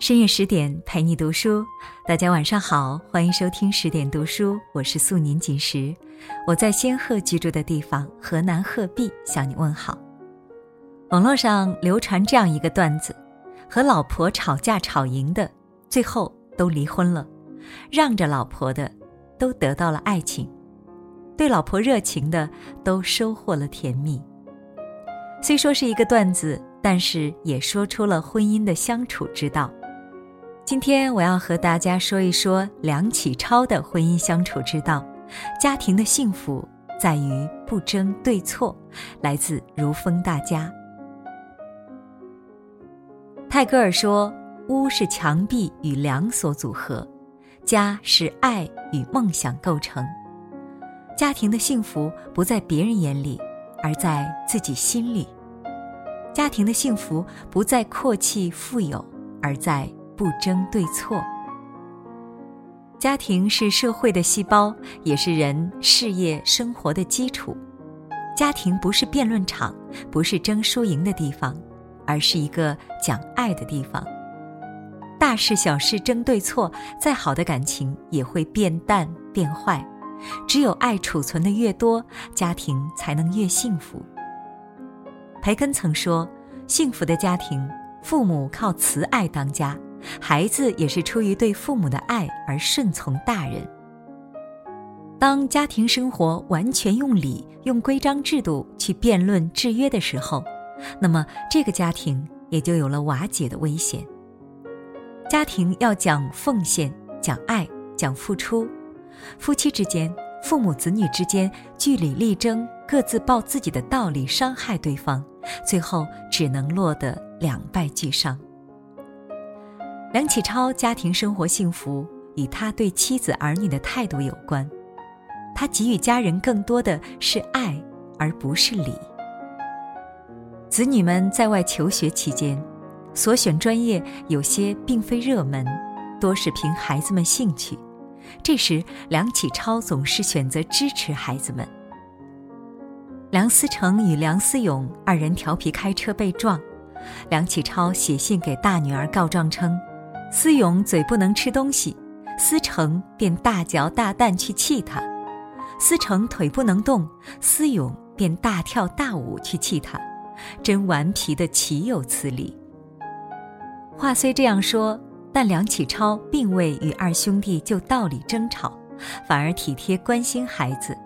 深夜十点陪你读书，大家晚上好，欢迎收听十点读书，我是素年锦时，我在仙鹤居住的地方河南鹤壁向你问好。网络上流传这样一个段子：和老婆吵架吵赢的，最后都离婚了；让着老婆的，都得到了爱情；对老婆热情的，都收获了甜蜜。虽说是一个段子，但是也说出了婚姻的相处之道。今天我要和大家说一说梁启超的婚姻相处之道。家庭的幸福在于不争对错。来自如风大家。泰戈尔说：“屋是墙壁与梁所组合，家是爱与梦想构成。家庭的幸福不在别人眼里，而在自己心里。家庭的幸福不在阔气富有，而在。”不争对错。家庭是社会的细胞，也是人事业生活的基础。家庭不是辩论场，不是争输赢的地方，而是一个讲爱的地方。大事小事争对错，再好的感情也会变淡变坏。只有爱储存的越多，家庭才能越幸福。培根曾说：“幸福的家庭，父母靠慈爱当家。”孩子也是出于对父母的爱而顺从大人。当家庭生活完全用理、用规章制度去辩论制约的时候，那么这个家庭也就有了瓦解的危险。家庭要讲奉献、讲爱、讲付出，夫妻之间、父母子女之间据理力争，各自抱自己的道理伤害对方，最后只能落得两败俱伤。梁启超家庭生活幸福，与他对妻子儿女的态度有关。他给予家人更多的是爱，而不是礼。子女们在外求学期间，所选专业有些并非热门，多是凭孩子们兴趣。这时，梁启超总是选择支持孩子们。梁思成与梁思永二人调皮开车被撞，梁启超写信给大女儿告状称。思勇嘴不能吃东西，思成便大嚼大啖去气他；思成腿不能动，思勇便大跳大舞去气他，真顽皮的岂有此理！话虽这样说，但梁启超并未与二兄弟就道理争吵，反而体贴关心孩子。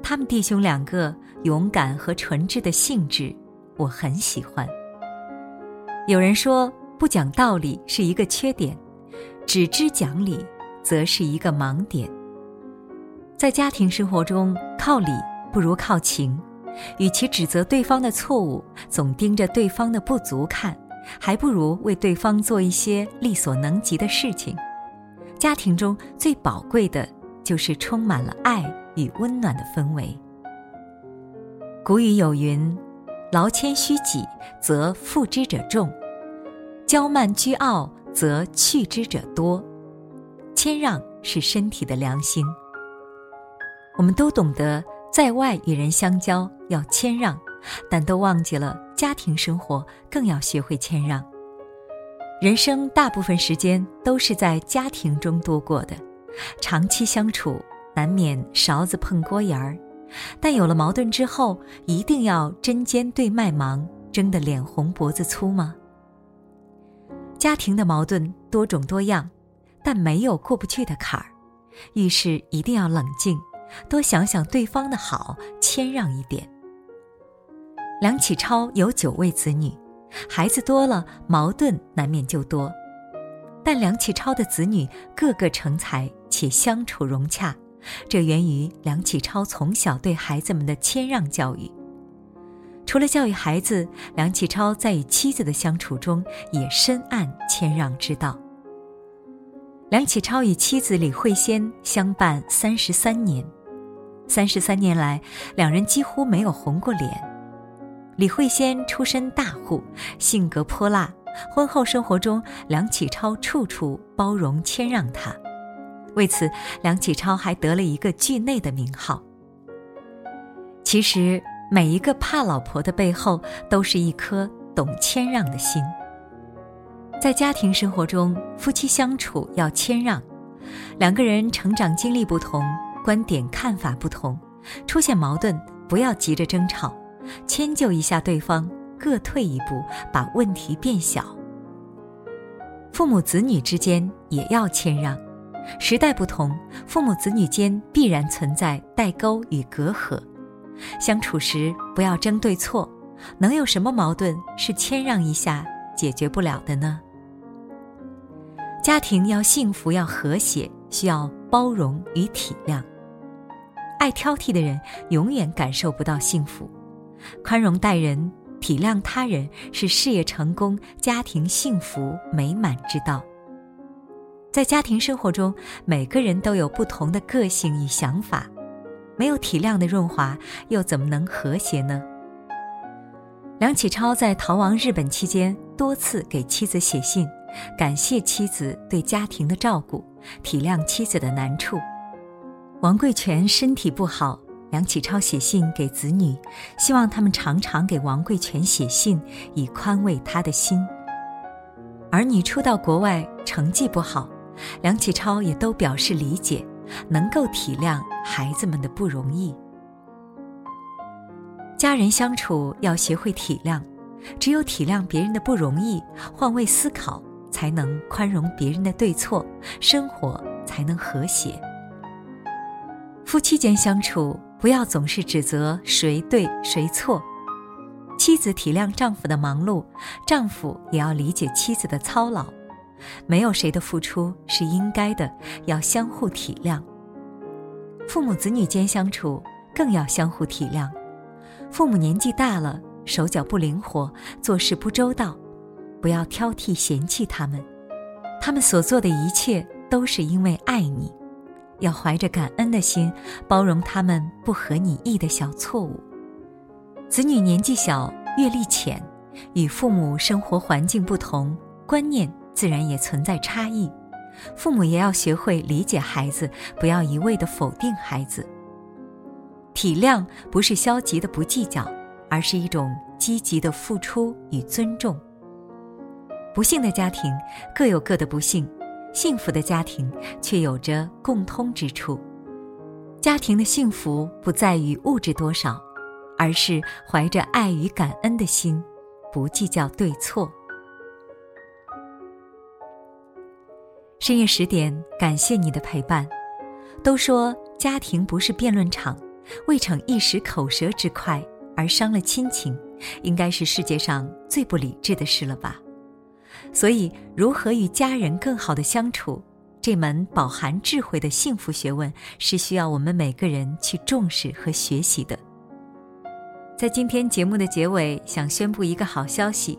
他们弟兄两个勇敢和纯挚的性质，我很喜欢。有人说。不讲道理是一个缺点，只知讲理则是一个盲点。在家庭生活中，靠理不如靠情。与其指责对方的错误，总盯着对方的不足看，还不如为对方做一些力所能及的事情。家庭中最宝贵的就是充满了爱与温暖的氛围。古语有云：“劳谦虚己，则负之者众。”骄慢倨傲，则去之者多。谦让是身体的良心。我们都懂得，在外与人相交要谦让，但都忘记了家庭生活更要学会谦让。人生大部分时间都是在家庭中度过的，长期相处难免勺子碰锅沿儿，但有了矛盾之后，一定要针尖对麦芒，争得脸红脖子粗吗？家庭的矛盾多种多样，但没有过不去的坎儿。遇事一定要冷静，多想想对方的好，谦让一点。梁启超有九位子女，孩子多了，矛盾难免就多。但梁启超的子女个个成才，且相处融洽，这源于梁启超从小对孩子们的谦让教育。除了教育孩子，梁启超在与妻子的相处中也深谙谦让之道。梁启超与妻子李惠仙相伴三十三年，三十三年来，两人几乎没有红过脸。李惠仙出身大户，性格泼辣，婚后生活中，梁启超处处包容谦让她，为此，梁启超还得了一个“惧内”的名号。其实。每一个怕老婆的背后，都是一颗懂谦让的心。在家庭生活中，夫妻相处要谦让。两个人成长经历不同，观点看法不同，出现矛盾不要急着争吵，迁就一下对方，各退一步，把问题变小。父母子女之间也要谦让。时代不同，父母子女间必然存在代沟与隔阂，相处时不要争对错，能有什么矛盾是谦让一下解决不了的呢？家庭要幸福要和谐，需要包容与体谅。爱挑剔的人永远感受不到幸福，宽容待人、体谅他人是事业成功、家庭幸福美满之道。在家庭生活中，每个人都有不同的个性与想法，没有体谅的润滑，又怎么能和谐呢？梁启超在逃亡日本期间，多次给妻子写信，感谢妻子对家庭的照顾，体谅妻子的难处。王贵全身体不好，梁启超写信给子女，希望他们常常给王贵全写信，以宽慰他的心。儿女初到国外，成绩不好。梁启超也都表示理解，能够体谅孩子们的不容易。家人相处要学会体谅，只有体谅别人的不容易，换位思考，才能宽容别人的对错，生活才能和谐。夫妻间相处，不要总是指责谁对谁错，妻子体谅丈夫的忙碌，丈夫也要理解妻子的操劳。没有谁的付出是应该的，要相互体谅。父母子女间相处更要相互体谅。父母年纪大了，手脚不灵活，做事不周到，不要挑剔嫌弃他们。他们所做的一切都是因为爱你，要怀着感恩的心，包容他们不合你意的小错误。子女年纪小，阅历浅，与父母生活环境不同，观念。自然也存在差异，父母也要学会理解孩子，不要一味的否定孩子。体谅不是消极的不计较，而是一种积极的付出与尊重。不幸的家庭各有各的不幸，幸福的家庭却有着共通之处。家庭的幸福不在于物质多少，而是怀着爱与感恩的心，不计较对错。深夜十点，感谢你的陪伴。都说家庭不是辩论场，未逞一时口舌之快而伤了亲情，应该是世界上最不理智的事了吧？所以，如何与家人更好的相处，这门饱含智慧的幸福学问，是需要我们每个人去重视和学习的。在今天节目的结尾，想宣布一个好消息。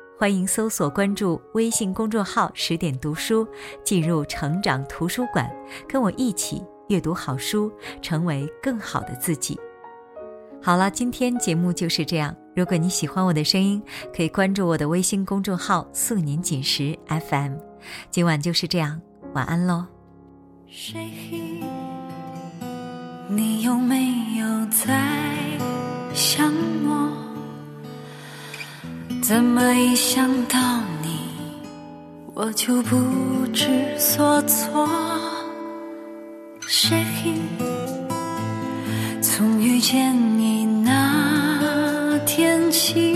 欢迎搜索关注微信公众号“十点读书”，进入成长图书馆，跟我一起阅读好书，成为更好的自己。好了，今天节目就是这样。如果你喜欢我的声音，可以关注我的微信公众号“素年锦时 FM”。今晚就是这样，晚安喽。你有没有在想我？怎么一想到你，我就不知所措？谁从遇见你那天起，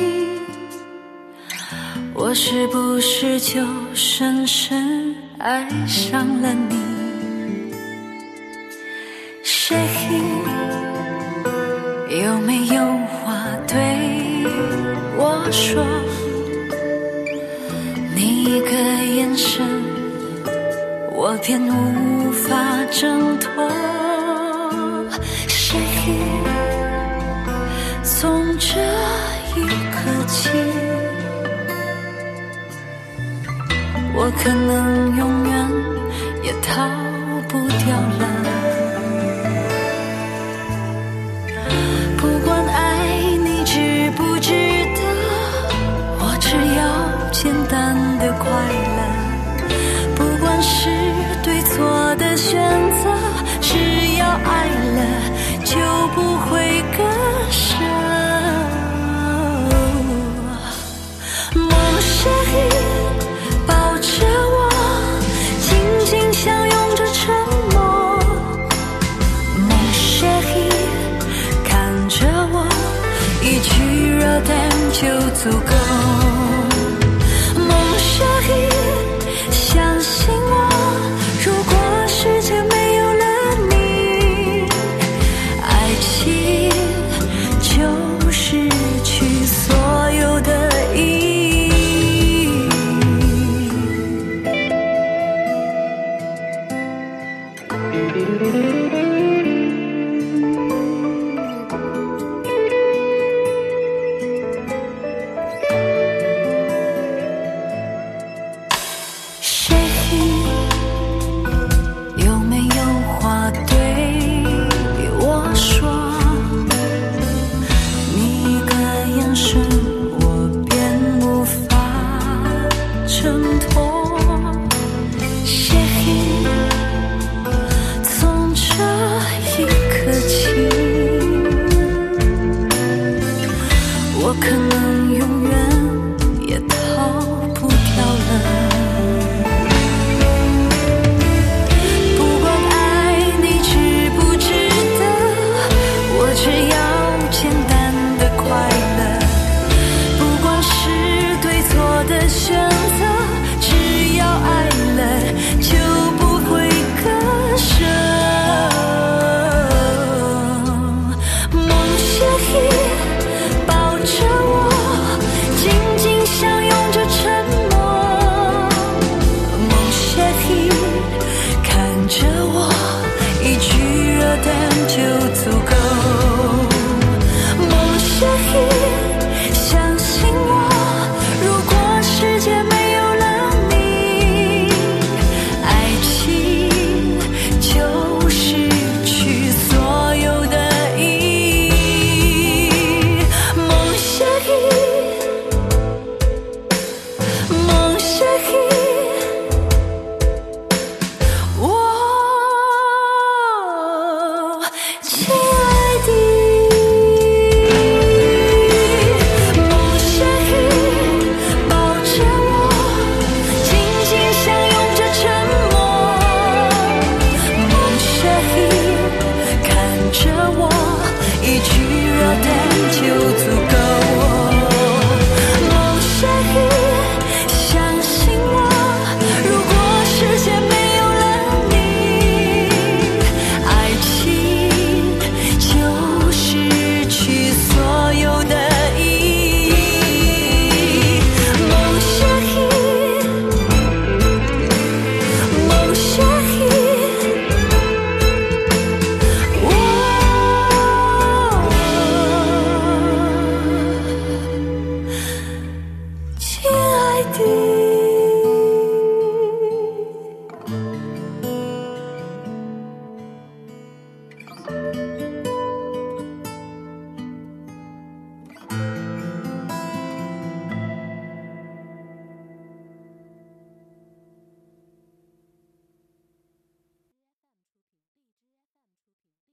我是不是就深深爱上了你？谁有没有说，你？一个眼神，我便无法挣脱。谁从这一刻起，我可能永远也逃不掉了。就足够。梦雪依，相信我，如果世界没有了你，爱情就失去所有的意义。挣脱就足够。